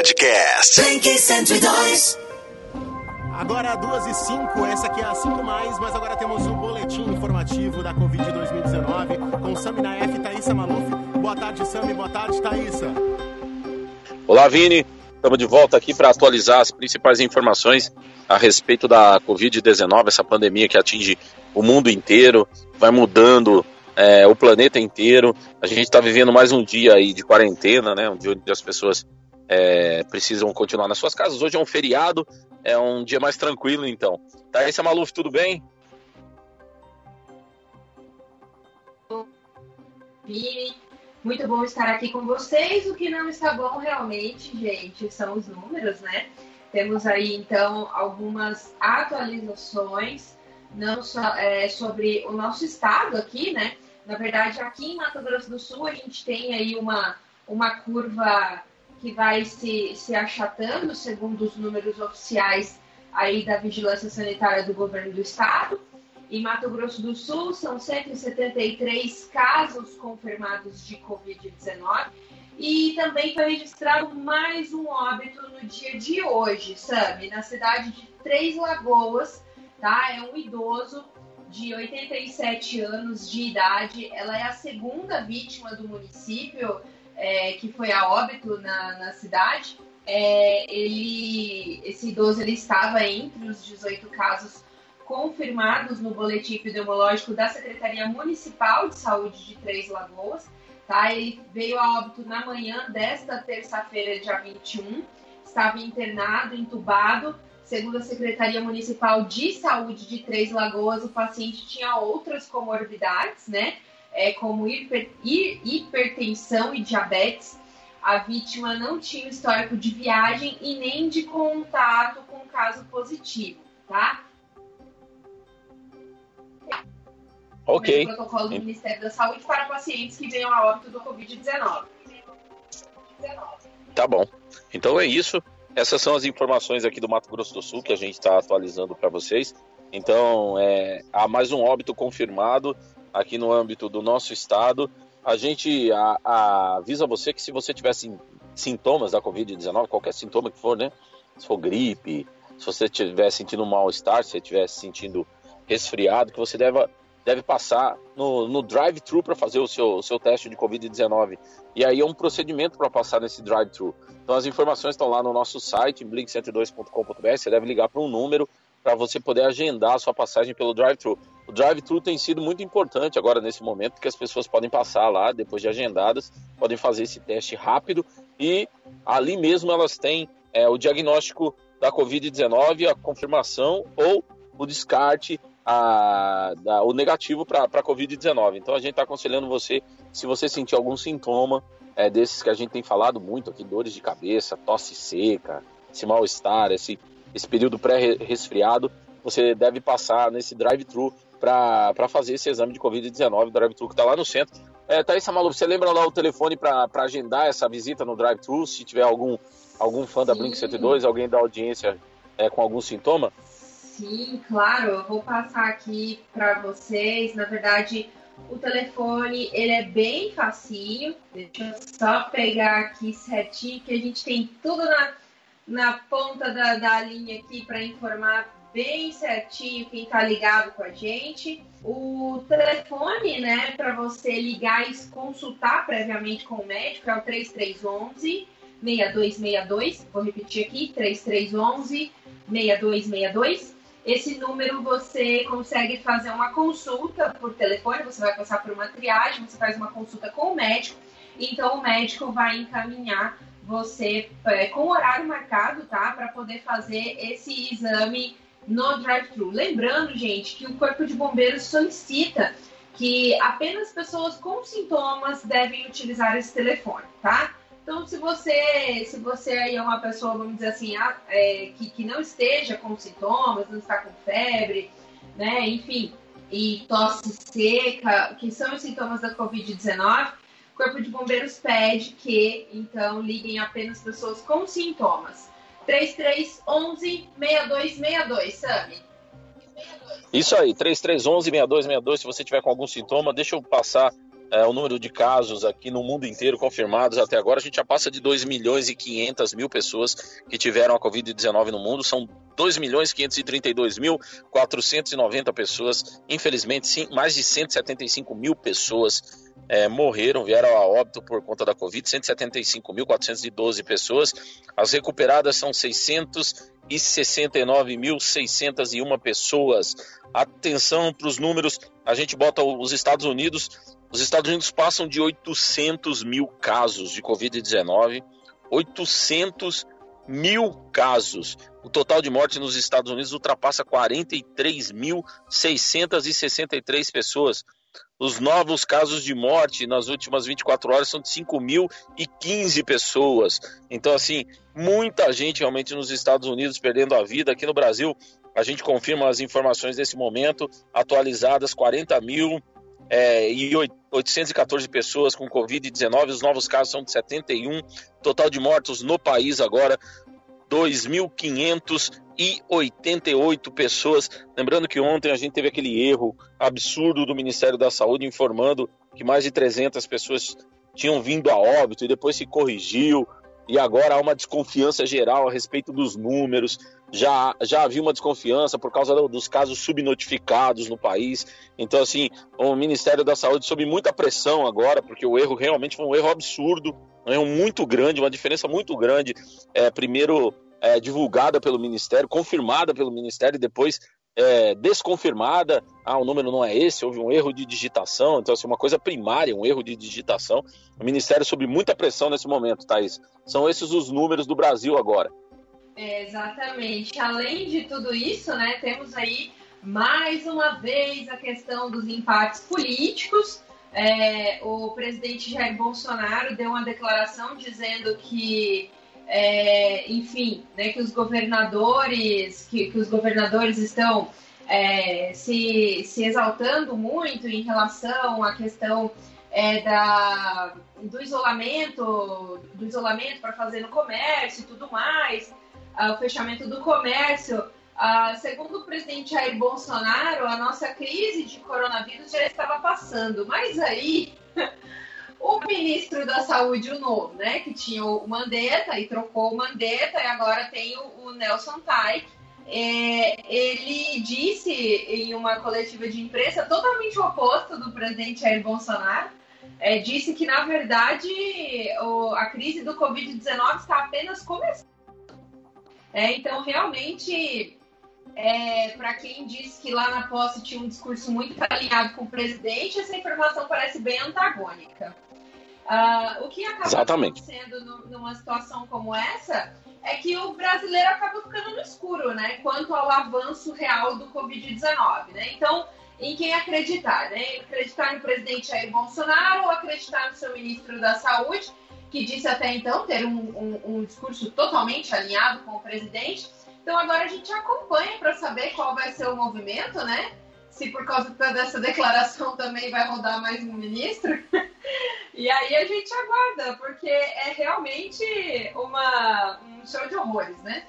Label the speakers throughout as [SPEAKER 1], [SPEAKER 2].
[SPEAKER 1] Podcast.
[SPEAKER 2] Blink 102.
[SPEAKER 3] Agora duas e cinco, essa aqui é a 5 mais, mas agora temos o boletim informativo da Covid 2019 com Sami Naef e Thaísa Maluf. Boa tarde, Sami. Boa tarde, Thaísa.
[SPEAKER 4] Olá, Vini. Estamos de volta aqui para atualizar as principais informações a respeito da Covid-19, essa pandemia que atinge o mundo inteiro, vai mudando é, o planeta inteiro. A gente está vivendo mais um dia aí de quarentena, né? Um dia onde as pessoas é, precisam continuar nas suas casas. Hoje é um feriado, é um dia mais tranquilo, então. Thaísa Maluf, tudo bem?
[SPEAKER 5] Muito bom estar aqui com vocês. O que não está bom realmente, gente, são os números, né? Temos aí então algumas atualizações, não só é, sobre o nosso estado aqui, né? Na verdade, aqui em Mato Grosso do Sul, a gente tem aí uma, uma curva que vai se, se achatando, segundo os números oficiais aí da Vigilância Sanitária do Governo do Estado. Em Mato Grosso do Sul, são 173 casos confirmados de Covid-19 e também foi registrado mais um óbito no dia de hoje, Sami, na cidade de Três Lagoas, tá? É um idoso de 87 anos de idade. Ela é a segunda vítima do município é, que foi a óbito na, na cidade. É, ele, esse idoso ele estava entre os 18 casos confirmados no boletim epidemiológico da Secretaria Municipal de Saúde de Três Lagoas. Tá? Ele veio a óbito na manhã desta terça-feira, dia 21. Estava internado, entubado. Segundo a Secretaria Municipal de Saúde de Três Lagoas, o paciente tinha outras comorbidades, né? É, como hiper, hipertensão e diabetes. A vítima não tinha histórico de viagem e nem de contato com caso positivo, tá?
[SPEAKER 4] Ok.
[SPEAKER 5] O protocolo do Ministério da Saúde para pacientes que venham a óbito do Covid-19.
[SPEAKER 4] Tá bom. Então é isso. Essas são as informações aqui do Mato Grosso do Sul que a gente está atualizando para vocês. Então, é, há mais um óbito confirmado aqui no âmbito do nosso estado. A gente a, a, avisa você que se você tiver sintomas da Covid-19, qualquer sintoma que for, né? Se for gripe, se você estiver sentindo mal-estar, se você estiver se sentindo resfriado, que você deve deve passar no, no drive-thru para fazer o seu, seu teste de Covid-19. E aí é um procedimento para passar nesse drive-thru. Então as informações estão lá no nosso site, blink102.com.br. Você deve ligar para um número para você poder agendar a sua passagem pelo drive-thru. O drive-thru tem sido muito importante agora nesse momento, porque as pessoas podem passar lá, depois de agendadas, podem fazer esse teste rápido e ali mesmo elas têm é, o diagnóstico da Covid-19, a confirmação ou o descarte a, a, o negativo para a Covid-19. Então a gente está aconselhando você, se você sentir algum sintoma é, desses que a gente tem falado muito aqui, dores de cabeça, tosse seca, esse mal-estar, esse, esse período pré-resfriado, você deve passar nesse drive-thru para fazer esse exame de Covid-19, o drive-thru que está lá no centro. É, Thaís Malu, você lembra lá o telefone para agendar essa visita no drive-thru, se tiver algum, algum fã da Blink 102, alguém da audiência é, com algum sintoma?
[SPEAKER 5] Sim, claro, eu vou passar aqui para vocês. Na verdade, o telefone ele é bem facinho. Deixa eu só pegar aqui certinho, que a gente tem tudo na, na ponta da, da linha aqui para informar bem certinho quem está ligado com a gente. O telefone, né, para você ligar e consultar previamente com o médico é o 3311 6262. Vou repetir aqui: 3311 6262. Esse número você consegue fazer uma consulta por telefone, você vai passar por uma triagem, você faz uma consulta com o médico, então o médico vai encaminhar você é, com horário marcado, tá? Para poder fazer esse exame no drive-thru. Lembrando, gente, que o Corpo de Bombeiros solicita que apenas pessoas com sintomas devem utilizar esse telefone, tá? Então, se você, se você aí é uma pessoa, vamos dizer assim, é, que, que não esteja com sintomas, não está com febre, né, enfim, e tosse seca, que são os sintomas da Covid-19, o Corpo de Bombeiros pede que, então, liguem apenas pessoas com sintomas. 3311-6262, Sami.
[SPEAKER 4] Isso aí, 3311-6262, se você tiver com algum sintoma, deixa eu passar é, o número de casos aqui no mundo inteiro confirmados até agora, a gente já passa de 2 milhões e 500 mil pessoas que tiveram a Covid-19 no mundo. São 2 milhões 532 mil 490 pessoas. Infelizmente, sim, mais de 175 mil pessoas é, morreram, vieram a óbito por conta da Covid. 175.412 pessoas. As recuperadas são 669.601 pessoas. Atenção para os números, a gente bota os Estados Unidos os Estados Unidos passam de 800 mil casos de Covid-19. 800 mil casos. O total de mortes nos Estados Unidos ultrapassa 43.663 pessoas. Os novos casos de morte nas últimas 24 horas são de 5.015 pessoas. Então, assim, muita gente realmente nos Estados Unidos perdendo a vida. Aqui no Brasil, a gente confirma as informações desse momento, atualizadas: 40 mil é, e 814 pessoas com Covid-19. Os novos casos são de 71. Total de mortos no país agora, 2.588 pessoas. Lembrando que ontem a gente teve aquele erro absurdo do Ministério da Saúde informando que mais de 300 pessoas tinham vindo a óbito e depois se corrigiu. E agora há uma desconfiança geral a respeito dos números já, já havia uma desconfiança por causa dos casos subnotificados no país. Então, assim, o Ministério da Saúde sob muita pressão agora, porque o erro realmente foi um erro absurdo, um erro muito grande, uma diferença muito grande. É, primeiro é, divulgada pelo Ministério, confirmada pelo Ministério e depois é, desconfirmada. Ah, o número não é esse, houve um erro de digitação. Então, assim, uma coisa primária, um erro de digitação. O Ministério sob muita pressão nesse momento, Thaís. São esses os números do Brasil agora.
[SPEAKER 5] É, exatamente. Além de tudo isso, né, temos aí mais uma vez a questão dos empates políticos. É, o presidente Jair Bolsonaro deu uma declaração dizendo que, é, enfim, né, que os governadores, que, que os governadores estão é, se, se exaltando muito em relação à questão é, da, do isolamento, do isolamento para fazer no comércio e tudo mais o fechamento do comércio. Uh, segundo o presidente Jair Bolsonaro, a nossa crise de coronavírus já estava passando, mas aí o ministro da Saúde, o novo, né, que tinha o Mandetta e trocou o Mandetta e agora tem o, o Nelson Taik, é, ele disse em uma coletiva de imprensa totalmente oposto do presidente Jair Bolsonaro. É, disse que, na verdade, o, a crise do Covid-19 está apenas começando é, então, realmente, é, para quem disse que lá na posse tinha um discurso muito alinhado com o presidente, essa informação parece bem antagônica. Uh, o que acaba Exatamente. acontecendo numa situação como essa é que o brasileiro acaba ficando no escuro, né? Quanto ao avanço real do Covid-19, né? Então, em quem acreditar, né? Acreditar no presidente Jair Bolsonaro ou acreditar no seu ministro da Saúde, que disse até então ter um, um, um discurso totalmente alinhado com o presidente. Então agora a gente acompanha para saber qual vai ser o movimento, né? Se por causa dessa declaração também vai rodar mais um ministro. e aí a gente aguarda, porque é realmente uma, um show de horrores, né?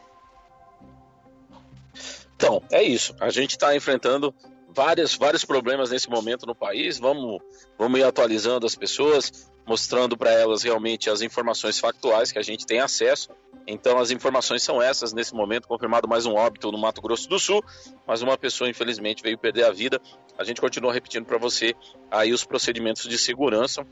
[SPEAKER 4] Então, é isso. A gente está enfrentando várias, vários problemas nesse momento no país. Vamos, vamos ir atualizando as pessoas mostrando para elas realmente as informações factuais que a gente tem acesso. Então, as informações são essas nesse momento. Confirmado mais um óbito no Mato Grosso do Sul, mas uma pessoa, infelizmente, veio perder a vida. A gente continua repetindo para você aí os procedimentos de segurança.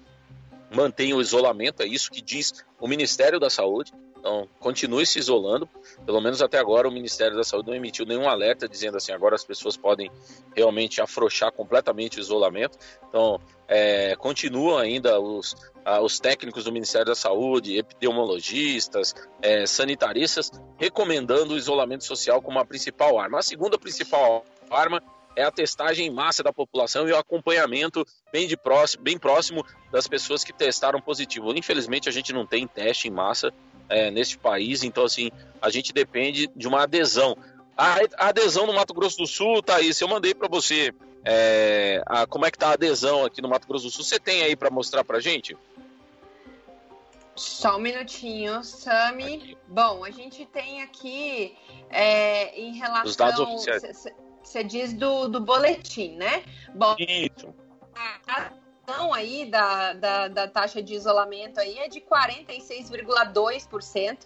[SPEAKER 4] Mantenha o isolamento, é isso que diz o Ministério da Saúde. Então, continue se isolando. Pelo menos até agora, o Ministério da Saúde não emitiu nenhum alerta dizendo assim: agora as pessoas podem realmente afrouxar completamente o isolamento. Então, é, continuam ainda os, os técnicos do Ministério da Saúde, epidemiologistas, é, sanitaristas, recomendando o isolamento social como a principal arma. A segunda principal arma é a testagem em massa da população e o acompanhamento bem, de próximo, bem próximo das pessoas que testaram positivo. Infelizmente, a gente não tem teste em massa é, neste país, então assim, a gente depende de uma adesão. A, adesão no Mato Grosso do Sul, Thaís, eu mandei para você é, a, como é que tá a adesão aqui no Mato Grosso do Sul. Você tem aí para mostrar para gente?
[SPEAKER 5] Só um minutinho, Sami. Bom, a gente tem aqui é, em relação. Os dados oficiais. Você diz do, do boletim, né? Bom, Isso. A aí da, da, da taxa de isolamento aí é de 46,2%.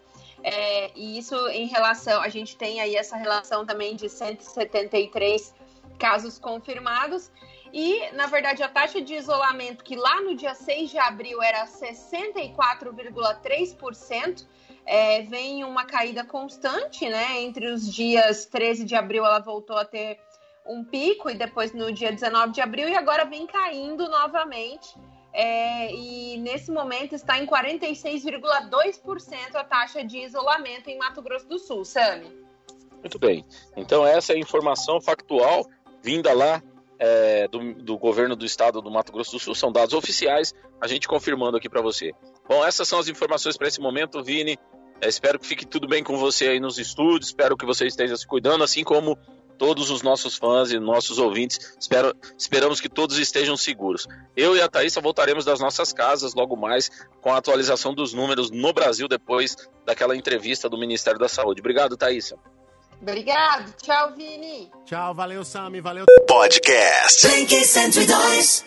[SPEAKER 5] É, e isso em relação, a gente tem aí essa relação também de 173 casos confirmados. E, na verdade, a taxa de isolamento, que lá no dia 6 de abril era 64,3%, é, vem uma caída constante, né? Entre os dias 13 de abril ela voltou a ter um pico e depois no dia 19 de abril e agora vem caindo novamente. É, e nesse momento está em 46,2% a taxa de isolamento em Mato Grosso do Sul, Sami.
[SPEAKER 4] Muito bem. Então essa é a informação factual vinda lá é, do, do, governo do estado do Mato Grosso do Sul, são dados oficiais, a gente confirmando aqui para você. Bom, essas são as informações para esse momento, Vini. É, espero que fique tudo bem com você aí nos estúdios, espero que você esteja se cuidando, assim como todos os nossos fãs e nossos ouvintes. Espero, esperamos que todos estejam seguros. Eu e a Thaisa voltaremos das nossas casas logo mais com a atualização dos números no Brasil depois daquela entrevista do Ministério da Saúde. Obrigado, Thaisa.
[SPEAKER 5] Obrigado. Tchau, Vini.
[SPEAKER 3] Tchau, valeu, Sami, valeu.
[SPEAKER 1] Podcast. 102.